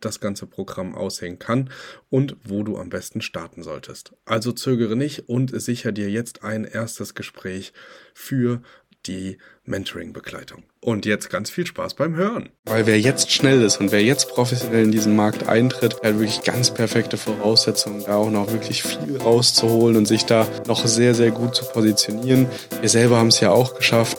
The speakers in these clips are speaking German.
das ganze Programm aussehen kann und wo du am besten starten solltest. Also zögere nicht und sicher dir jetzt ein erstes Gespräch für die Mentoring-Begleitung. Und jetzt ganz viel Spaß beim Hören. Weil wer jetzt schnell ist und wer jetzt professionell in diesen Markt eintritt, hat wirklich ganz perfekte Voraussetzungen, da auch noch wirklich viel rauszuholen und sich da noch sehr, sehr gut zu positionieren. Wir selber haben es ja auch geschafft.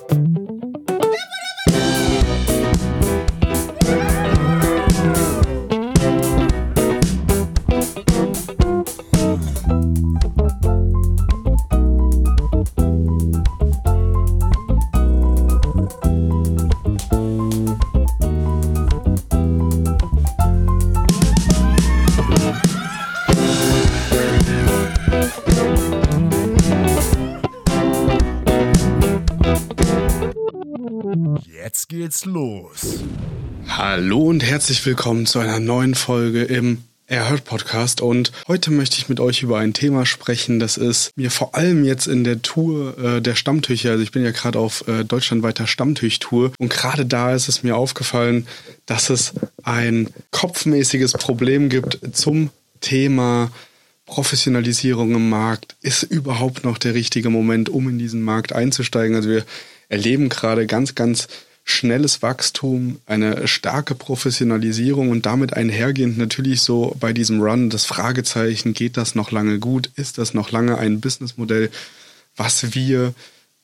Los. Hallo und herzlich willkommen zu einer neuen Folge im Erhört Podcast und heute möchte ich mit euch über ein Thema sprechen, das ist mir vor allem jetzt in der Tour äh, der Stammtücher, also ich bin ja gerade auf äh, deutschlandweiter Stammtüchtour und gerade da ist es mir aufgefallen, dass es ein kopfmäßiges Problem gibt zum Thema Professionalisierung im Markt. Ist überhaupt noch der richtige Moment, um in diesen Markt einzusteigen? Also wir erleben gerade ganz, ganz schnelles Wachstum, eine starke Professionalisierung und damit einhergehend natürlich so bei diesem Run das Fragezeichen, geht das noch lange gut? Ist das noch lange ein Businessmodell, was wir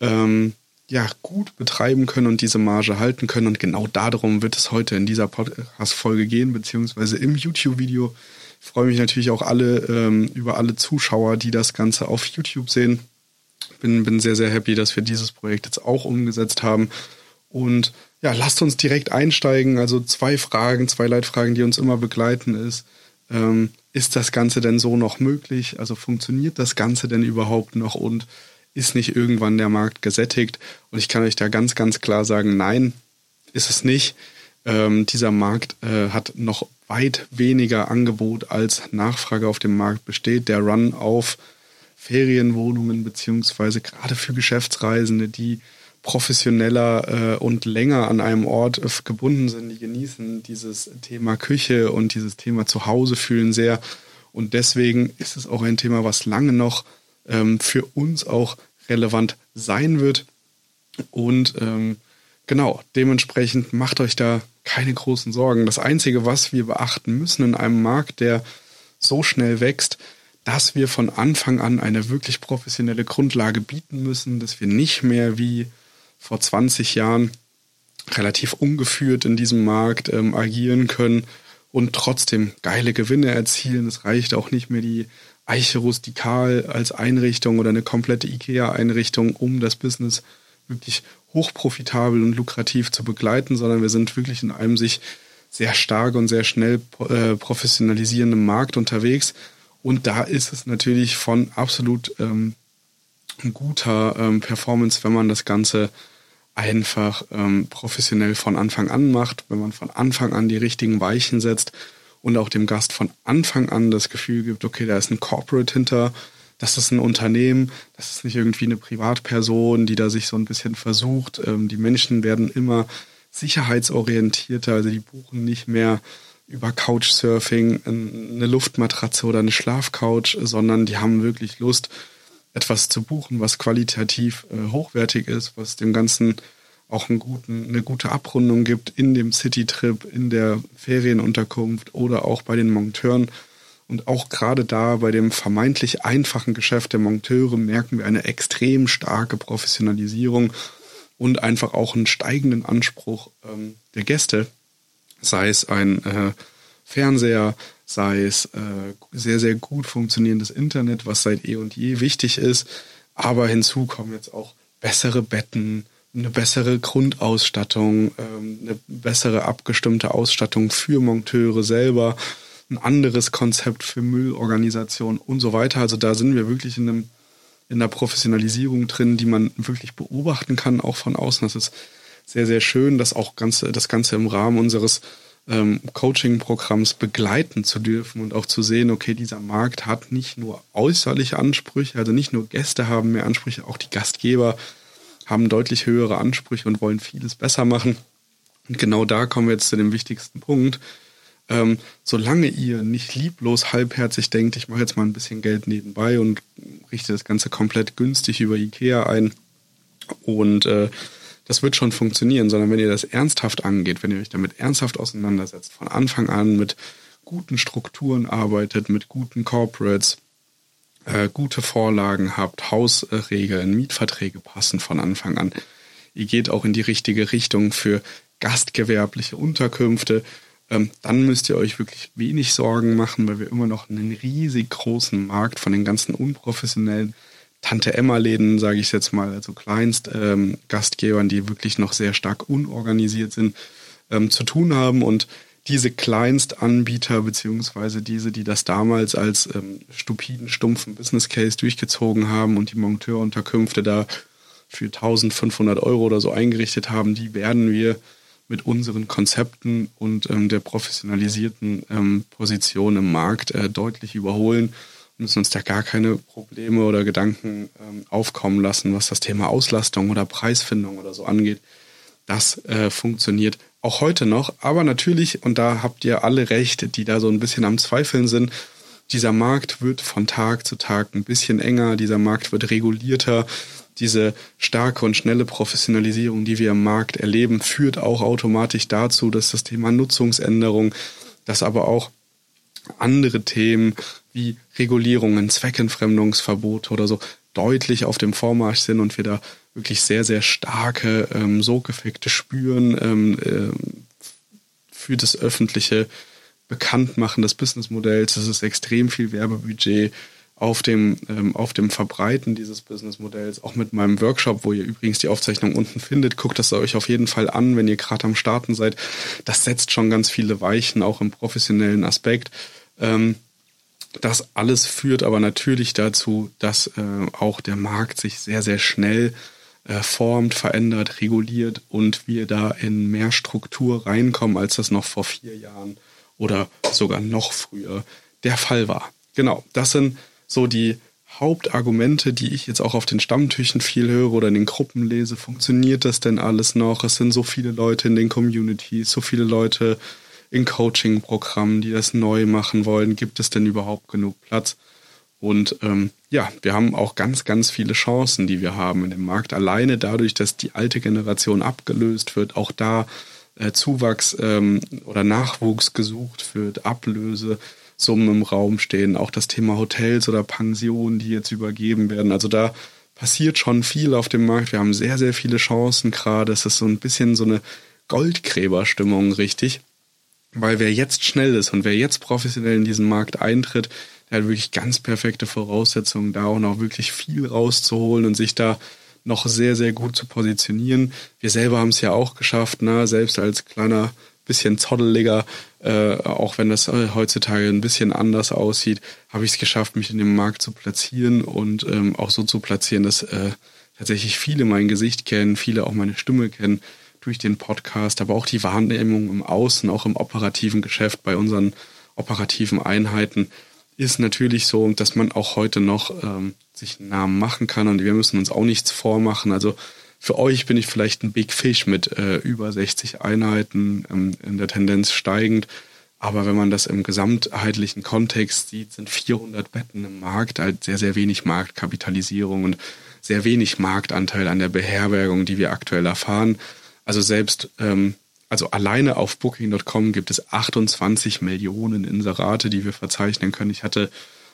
ähm, ja gut betreiben können und diese Marge halten können? Und genau darum wird es heute in dieser Podcast-Folge gehen, beziehungsweise im YouTube-Video. Ich freue mich natürlich auch alle ähm, über alle Zuschauer, die das Ganze auf YouTube sehen. Bin, bin sehr, sehr happy, dass wir dieses Projekt jetzt auch umgesetzt haben und ja, lasst uns direkt einsteigen. Also zwei Fragen, zwei Leitfragen, die uns immer begleiten, ist, ähm, ist das Ganze denn so noch möglich? Also funktioniert das Ganze denn überhaupt noch und ist nicht irgendwann der Markt gesättigt? Und ich kann euch da ganz, ganz klar sagen, nein, ist es nicht. Ähm, dieser Markt äh, hat noch weit weniger Angebot als Nachfrage auf dem Markt besteht. Der Run auf Ferienwohnungen beziehungsweise gerade für Geschäftsreisende, die professioneller äh, und länger an einem Ort äh, gebunden sind, die genießen dieses Thema Küche und dieses Thema Zuhause fühlen sehr. Und deswegen ist es auch ein Thema, was lange noch ähm, für uns auch relevant sein wird. Und ähm, genau, dementsprechend macht euch da keine großen Sorgen. Das Einzige, was wir beachten müssen in einem Markt, der so schnell wächst, dass wir von Anfang an eine wirklich professionelle Grundlage bieten müssen, dass wir nicht mehr wie vor 20 Jahren relativ ungeführt in diesem Markt ähm, agieren können und trotzdem geile Gewinne erzielen. Es reicht auch nicht mehr die Eiche rustikal als Einrichtung oder eine komplette IKEA-Einrichtung, um das Business wirklich hochprofitabel und lukrativ zu begleiten, sondern wir sind wirklich in einem sich sehr stark und sehr schnell äh, professionalisierenden Markt unterwegs. Und da ist es natürlich von absolut ähm, guter ähm, Performance, wenn man das Ganze einfach ähm, professionell von Anfang an macht, wenn man von Anfang an die richtigen Weichen setzt und auch dem Gast von Anfang an das Gefühl gibt, okay, da ist ein Corporate hinter, das ist ein Unternehmen, das ist nicht irgendwie eine Privatperson, die da sich so ein bisschen versucht. Ähm, die Menschen werden immer sicherheitsorientierter, also die buchen nicht mehr über Couchsurfing eine Luftmatratze oder eine Schlafcouch, sondern die haben wirklich Lust, etwas zu buchen, was qualitativ äh, hochwertig ist, was dem Ganzen auch guten, eine gute Abrundung gibt in dem Citytrip, in der Ferienunterkunft oder auch bei den Monteuren. Und auch gerade da bei dem vermeintlich einfachen Geschäft der Monteure merken wir eine extrem starke Professionalisierung und einfach auch einen steigenden Anspruch ähm, der Gäste, sei es ein äh, Fernseher, sei es äh, sehr, sehr gut funktionierendes Internet, was seit eh und je wichtig ist. Aber hinzu kommen jetzt auch bessere Betten, eine bessere Grundausstattung, ähm, eine bessere abgestimmte Ausstattung für Monteure selber, ein anderes Konzept für Müllorganisation und so weiter. Also da sind wir wirklich in einem in der Professionalisierung drin, die man wirklich beobachten kann, auch von außen. Das ist sehr, sehr schön, das auch ganze, das Ganze im Rahmen unseres ähm, Coaching-Programms begleiten zu dürfen und auch zu sehen, okay, dieser Markt hat nicht nur äußerliche Ansprüche, also nicht nur Gäste haben mehr Ansprüche, auch die Gastgeber haben deutlich höhere Ansprüche und wollen vieles besser machen. Und genau da kommen wir jetzt zu dem wichtigsten Punkt. Ähm, solange ihr nicht lieblos halbherzig denkt, ich mache jetzt mal ein bisschen Geld nebenbei und richte das Ganze komplett günstig über Ikea ein und äh, das wird schon funktionieren, sondern wenn ihr das ernsthaft angeht, wenn ihr euch damit ernsthaft auseinandersetzt, von Anfang an mit guten Strukturen arbeitet, mit guten Corporates, äh, gute Vorlagen habt, Hausregeln, Mietverträge passen von Anfang an. Ihr geht auch in die richtige Richtung für gastgewerbliche Unterkünfte. Ähm, dann müsst ihr euch wirklich wenig Sorgen machen, weil wir immer noch einen riesig großen Markt von den ganzen unprofessionellen Tante-Emma-Läden, sage ich jetzt mal, also Kleinst-Gastgebern, ähm, die wirklich noch sehr stark unorganisiert sind, ähm, zu tun haben. Und diese Kleinstanbieter, beziehungsweise diese, die das damals als ähm, stupiden, stumpfen Business Case durchgezogen haben und die Monteurunterkünfte da für 1500 Euro oder so eingerichtet haben, die werden wir mit unseren Konzepten und ähm, der professionalisierten ähm, Position im Markt äh, deutlich überholen müssen uns da gar keine Probleme oder Gedanken ähm, aufkommen lassen, was das Thema Auslastung oder Preisfindung oder so angeht. Das äh, funktioniert auch heute noch. Aber natürlich, und da habt ihr alle recht, die da so ein bisschen am Zweifeln sind, dieser Markt wird von Tag zu Tag ein bisschen enger, dieser Markt wird regulierter. Diese starke und schnelle Professionalisierung, die wir im Markt erleben, führt auch automatisch dazu, dass das Thema Nutzungsänderung, dass aber auch andere Themen wie Regulierungen, Zweckentfremdungsverbote oder so deutlich auf dem Vormarsch sind und wir da wirklich sehr, sehr starke ähm, Sogeffekte spüren ähm, äh, für das öffentliche Bekanntmachen des Businessmodells. Es ist extrem viel Werbebudget auf dem, ähm, auf dem Verbreiten dieses Businessmodells, auch mit meinem Workshop, wo ihr übrigens die Aufzeichnung unten findet. Guckt das euch auf jeden Fall an, wenn ihr gerade am Starten seid. Das setzt schon ganz viele Weichen, auch im professionellen Aspekt. Ähm, das alles führt aber natürlich dazu, dass äh, auch der Markt sich sehr, sehr schnell äh, formt, verändert, reguliert und wir da in mehr Struktur reinkommen, als das noch vor vier Jahren oder sogar noch früher der Fall war. Genau, das sind so die Hauptargumente, die ich jetzt auch auf den Stammtischen viel höre oder in den Gruppen lese. Funktioniert das denn alles noch? Es sind so viele Leute in den Communities, so viele Leute in Coaching-Programmen, die das neu machen wollen. Gibt es denn überhaupt genug Platz? Und ähm, ja, wir haben auch ganz, ganz viele Chancen, die wir haben in dem Markt. Alleine dadurch, dass die alte Generation abgelöst wird, auch da äh, Zuwachs ähm, oder Nachwuchs gesucht wird, Ablöse. Summen im Raum stehen, auch das Thema Hotels oder Pensionen, die jetzt übergeben werden. Also da passiert schon viel auf dem Markt. Wir haben sehr, sehr viele Chancen gerade. Es ist so ein bisschen so eine Goldgräberstimmung, richtig weil wer jetzt schnell ist und wer jetzt professionell in diesen Markt eintritt, der hat wirklich ganz perfekte Voraussetzungen, da auch noch wirklich viel rauszuholen und sich da noch sehr, sehr gut zu positionieren. Wir selber haben es ja auch geschafft, ne? selbst als kleiner, bisschen zotteliger, äh, auch wenn das äh, heutzutage ein bisschen anders aussieht, habe ich es geschafft, mich in dem Markt zu platzieren und ähm, auch so zu platzieren, dass äh, tatsächlich viele mein Gesicht kennen, viele auch meine Stimme kennen durch den Podcast, aber auch die Wahrnehmung im Außen, auch im operativen Geschäft bei unseren operativen Einheiten ist natürlich so, dass man auch heute noch ähm, sich einen Namen machen kann und wir müssen uns auch nichts vormachen. Also für euch bin ich vielleicht ein Big Fish mit äh, über 60 Einheiten ähm, in der Tendenz steigend. Aber wenn man das im gesamtheitlichen Kontext sieht, sind 400 Betten im Markt halt sehr, sehr wenig Marktkapitalisierung und sehr wenig Marktanteil an der Beherbergung, die wir aktuell erfahren. Also selbst, ähm, also alleine auf Booking.com gibt es 28 Millionen Inserate, die wir verzeichnen können. Ich hatte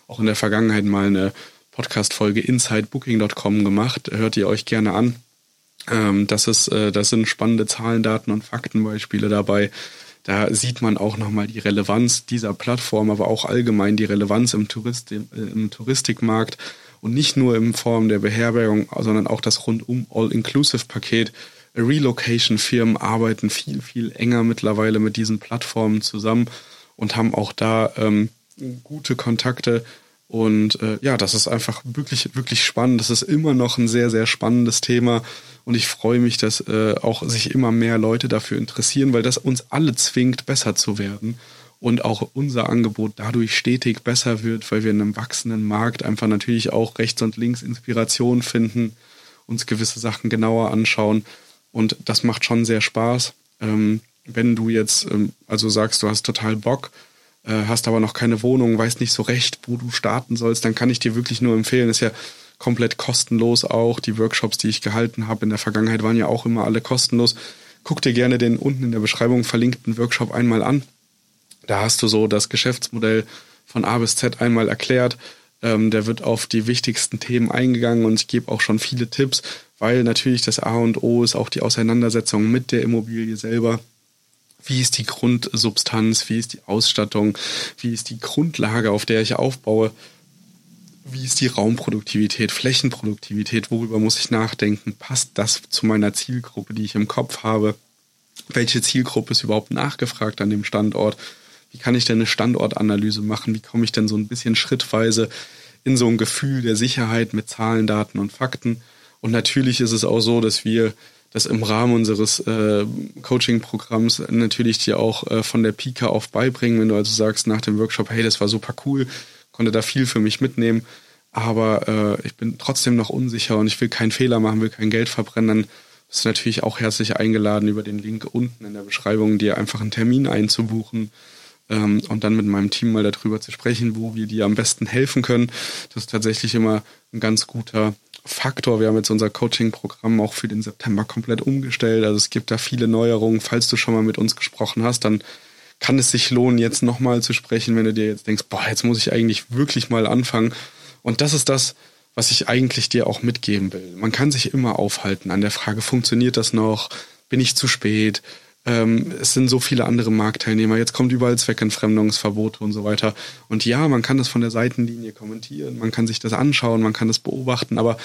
auch in der Vergangenheit mal eine Podcast-Folge Inside Booking.com gemacht. Hört ihr euch gerne an. Ähm, das ist, äh, das sind spannende Zahlen, Daten und Faktenbeispiele dabei. Da sieht man auch nochmal die Relevanz dieser Plattform, aber auch allgemein die Relevanz im, Tourist, äh, im Touristikmarkt und nicht nur in Form der Beherbergung, sondern auch das rundum All-Inclusive-Paket Relocation-Firmen arbeiten viel, viel enger mittlerweile mit diesen Plattformen zusammen und haben auch da ähm, gute Kontakte. Und äh, ja, das ist einfach wirklich, wirklich spannend. Das ist immer noch ein sehr, sehr spannendes Thema. Und ich freue mich, dass äh, auch sich immer mehr Leute dafür interessieren, weil das uns alle zwingt, besser zu werden. Und auch unser Angebot dadurch stetig besser wird, weil wir in einem wachsenden Markt einfach natürlich auch rechts und links Inspiration finden, uns gewisse Sachen genauer anschauen. Und das macht schon sehr Spaß. Ähm, wenn du jetzt ähm, also sagst, du hast total Bock, äh, hast aber noch keine Wohnung, weißt nicht so recht, wo du starten sollst, dann kann ich dir wirklich nur empfehlen. Ist ja komplett kostenlos auch. Die Workshops, die ich gehalten habe in der Vergangenheit, waren ja auch immer alle kostenlos. Guck dir gerne den unten in der Beschreibung verlinkten Workshop einmal an. Da hast du so das Geschäftsmodell von A bis Z einmal erklärt. Ähm, der wird auf die wichtigsten Themen eingegangen und ich gebe auch schon viele Tipps, weil natürlich das A und O ist auch die Auseinandersetzung mit der Immobilie selber. Wie ist die Grundsubstanz, wie ist die Ausstattung, wie ist die Grundlage, auf der ich aufbaue, wie ist die Raumproduktivität, Flächenproduktivität, worüber muss ich nachdenken, passt das zu meiner Zielgruppe, die ich im Kopf habe, welche Zielgruppe ist überhaupt nachgefragt an dem Standort, wie kann ich denn eine Standortanalyse machen, wie komme ich denn so ein bisschen schrittweise in so ein Gefühl der Sicherheit mit Zahlen, Daten und Fakten. Und natürlich ist es auch so, dass wir das im Rahmen unseres äh, Coaching-Programms natürlich dir auch äh, von der Pika auf beibringen, wenn du also sagst nach dem Workshop, hey, das war super cool, konnte da viel für mich mitnehmen, aber äh, ich bin trotzdem noch unsicher und ich will keinen Fehler machen, will kein Geld verbrennen, dann bist du natürlich auch herzlich eingeladen, über den Link unten in der Beschreibung dir einfach einen Termin einzubuchen ähm, und dann mit meinem Team mal darüber zu sprechen, wo wir dir am besten helfen können. Das ist tatsächlich immer ein ganz guter Faktor. Wir haben jetzt unser Coaching-Programm auch für den September komplett umgestellt. Also es gibt da viele Neuerungen. Falls du schon mal mit uns gesprochen hast, dann kann es sich lohnen, jetzt nochmal zu sprechen, wenn du dir jetzt denkst, boah, jetzt muss ich eigentlich wirklich mal anfangen. Und das ist das, was ich eigentlich dir auch mitgeben will. Man kann sich immer aufhalten an der Frage, funktioniert das noch? Bin ich zu spät? Ähm, es sind so viele andere Marktteilnehmer. Jetzt kommt überall Zweckentfremdungsverbote und so weiter. Und ja, man kann das von der Seitenlinie kommentieren, man kann sich das anschauen, man kann das beobachten, aber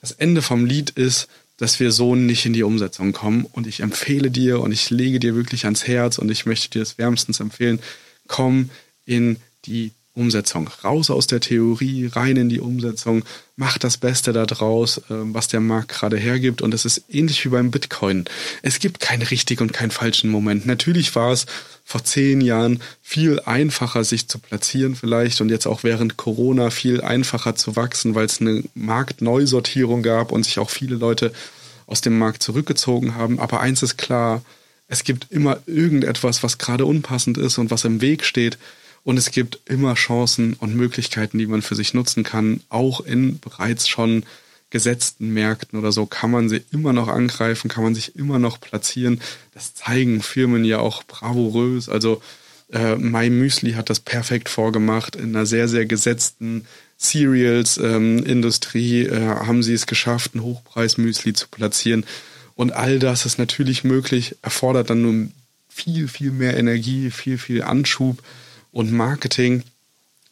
das Ende vom Lied ist, dass wir so nicht in die Umsetzung kommen. Und ich empfehle dir und ich lege dir wirklich ans Herz und ich möchte dir das wärmstens empfehlen, komm in die Umsetzung. Raus aus der Theorie, rein in die Umsetzung, mach das Beste da draus, ähm, was der Markt gerade hergibt. Und das ist ähnlich wie beim Bitcoin. Es gibt keinen richtigen und keinen falschen Moment. Natürlich war es vor zehn Jahren viel einfacher, sich zu platzieren vielleicht und jetzt auch während Corona viel einfacher zu wachsen, weil es eine Marktneusortierung gab und sich auch viele Leute aus dem Markt zurückgezogen haben. Aber eins ist klar, es gibt immer irgendetwas, was gerade unpassend ist und was im Weg steht. Und es gibt immer Chancen und Möglichkeiten, die man für sich nutzen kann. Auch in bereits schon gesetzten Märkten oder so kann man sie immer noch angreifen, kann man sich immer noch platzieren. Das zeigen Firmen ja auch bravourös. Also äh, My Müsli hat das perfekt vorgemacht. In einer sehr, sehr gesetzten Cereals-Industrie ähm, äh, haben sie es geschafft, ein Hochpreis-Müsli zu platzieren. Und all das ist natürlich möglich, erfordert dann nun viel, viel mehr Energie, viel, viel Anschub und Marketing.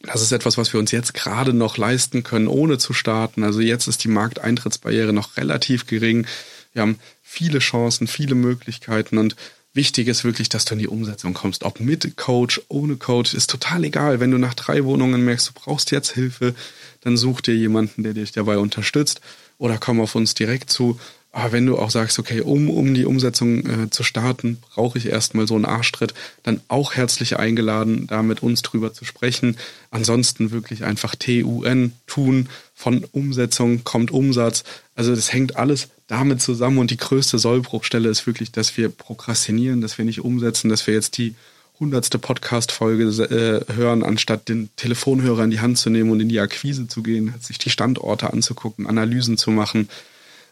Das ist etwas, was wir uns jetzt gerade noch leisten können, ohne zu starten. Also jetzt ist die Markteintrittsbarriere noch relativ gering. Wir haben viele Chancen, viele Möglichkeiten und wichtig ist wirklich, dass du in die Umsetzung kommst. Ob mit Coach, ohne Coach, ist total egal. Wenn du nach drei Wohnungen merkst, du brauchst jetzt Hilfe, dann such dir jemanden, der dich dabei unterstützt oder komm auf uns direkt zu. Aber wenn du auch sagst, okay, um, um die Umsetzung äh, zu starten, brauche ich erstmal so einen Arschtritt, dann auch herzlich eingeladen, da mit uns drüber zu sprechen. Ansonsten wirklich einfach TUN tun. Von Umsetzung kommt Umsatz. Also das hängt alles damit zusammen und die größte Sollbruchstelle ist wirklich, dass wir prokrastinieren, dass wir nicht umsetzen, dass wir jetzt die hundertste Podcast-Folge äh, hören, anstatt den Telefonhörer in die Hand zu nehmen und in die Akquise zu gehen, sich die Standorte anzugucken, Analysen zu machen.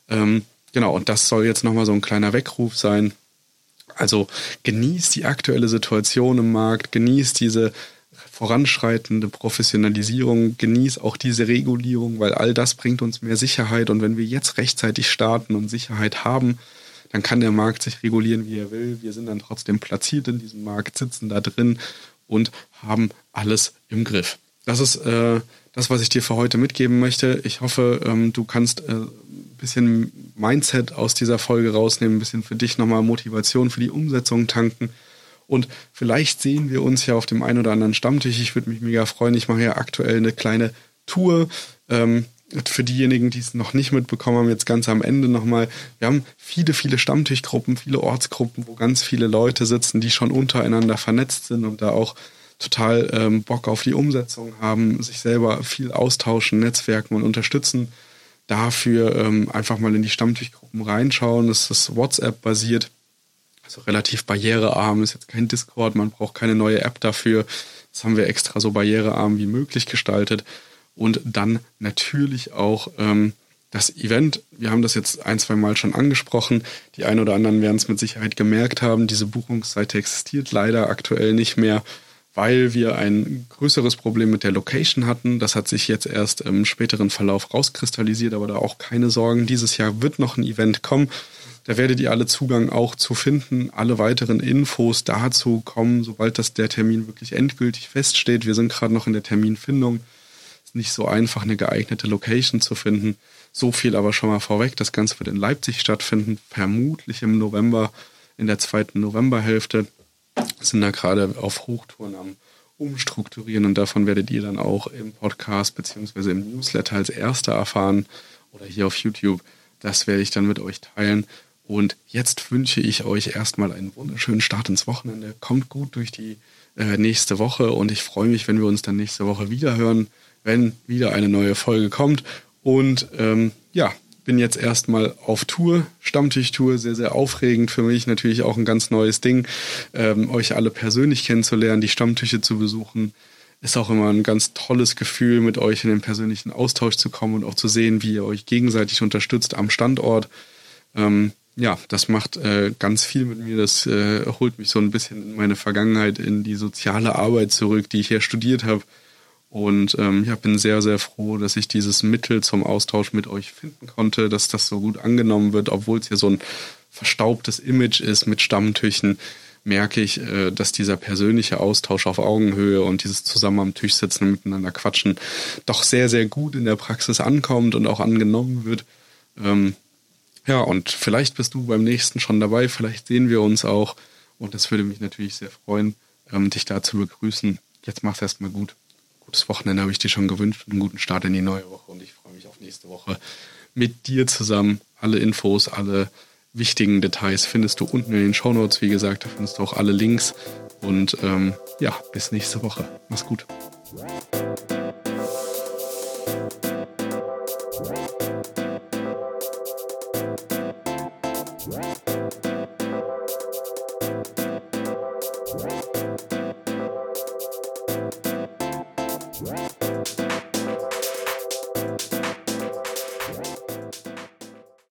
Ähm, Genau, und das soll jetzt nochmal so ein kleiner Weckruf sein. Also genießt die aktuelle Situation im Markt, genießt diese voranschreitende Professionalisierung, genießt auch diese Regulierung, weil all das bringt uns mehr Sicherheit. Und wenn wir jetzt rechtzeitig starten und Sicherheit haben, dann kann der Markt sich regulieren, wie er will. Wir sind dann trotzdem platziert in diesem Markt, sitzen da drin und haben alles im Griff. Das ist äh, das, was ich dir für heute mitgeben möchte. Ich hoffe, ähm, du kannst äh, bisschen Mindset aus dieser Folge rausnehmen, ein bisschen für dich nochmal Motivation für die Umsetzung tanken Und vielleicht sehen wir uns ja auf dem einen oder anderen Stammtisch. Ich würde mich mega freuen. Ich mache ja aktuell eine kleine Tour. Ähm, für diejenigen, die es noch nicht mitbekommen haben, jetzt ganz am Ende nochmal, wir haben viele, viele Stammtischgruppen, viele Ortsgruppen, wo ganz viele Leute sitzen, die schon untereinander vernetzt sind und da auch total ähm, Bock auf die Umsetzung haben, sich selber viel austauschen, netzwerken und unterstützen. Dafür ähm, einfach mal in die Stammtischgruppen reinschauen. Das ist WhatsApp-basiert, also relativ barrierearm, ist jetzt kein Discord, man braucht keine neue App dafür. Das haben wir extra so barrierearm wie möglich gestaltet und dann natürlich auch ähm, das Event. Wir haben das jetzt ein, zwei Mal schon angesprochen. Die einen oder anderen werden es mit Sicherheit gemerkt haben. Diese Buchungsseite existiert leider aktuell nicht mehr, weil wir ein größeres Problem mit der Location hatten. Das hat sich jetzt erst im späteren Verlauf rauskristallisiert, aber da auch keine Sorgen. Dieses Jahr wird noch ein Event kommen. Da werdet ihr alle Zugang auch zu finden. Alle weiteren Infos dazu kommen, sobald das der Termin wirklich endgültig feststeht. Wir sind gerade noch in der Terminfindung nicht so einfach, eine geeignete Location zu finden. So viel aber schon mal vorweg. Das Ganze wird in Leipzig stattfinden, vermutlich im November, in der zweiten Novemberhälfte. Sind da gerade auf Hochtouren am Umstrukturieren und davon werdet ihr dann auch im Podcast beziehungsweise im Newsletter als Erster erfahren oder hier auf YouTube. Das werde ich dann mit euch teilen. Und jetzt wünsche ich euch erstmal einen wunderschönen Start ins Wochenende. Kommt gut durch die äh, nächste Woche und ich freue mich, wenn wir uns dann nächste Woche wieder hören wenn wieder eine neue Folge kommt. Und ähm, ja, bin jetzt erstmal auf Tour, Stammtischtour, sehr, sehr aufregend für mich, natürlich auch ein ganz neues Ding, ähm, euch alle persönlich kennenzulernen, die Stammtische zu besuchen. Ist auch immer ein ganz tolles Gefühl, mit euch in den persönlichen Austausch zu kommen und auch zu sehen, wie ihr euch gegenseitig unterstützt am Standort. Ähm, ja, das macht äh, ganz viel mit mir. Das äh, holt mich so ein bisschen in meine Vergangenheit, in die soziale Arbeit zurück, die ich hier studiert habe. Und ähm, ja, bin sehr, sehr froh, dass ich dieses Mittel zum Austausch mit euch finden konnte, dass das so gut angenommen wird, obwohl es hier so ein verstaubtes Image ist mit Stammtüchen, merke ich, äh, dass dieser persönliche Austausch auf Augenhöhe und dieses zusammen am Tisch sitzen und miteinander quatschen doch sehr, sehr gut in der Praxis ankommt und auch angenommen wird. Ähm, ja, und vielleicht bist du beim nächsten schon dabei, vielleicht sehen wir uns auch. Und das würde mich natürlich sehr freuen, ähm, dich da zu begrüßen. Jetzt mach's erstmal gut gutes Wochenende habe ich dir schon gewünscht, einen guten Start in die neue Woche und ich freue mich auf nächste Woche mit dir zusammen. Alle Infos, alle wichtigen Details findest du unten in den Show Notes. Wie gesagt, da findest du auch alle Links. Und ähm, ja, bis nächste Woche. Mach's gut.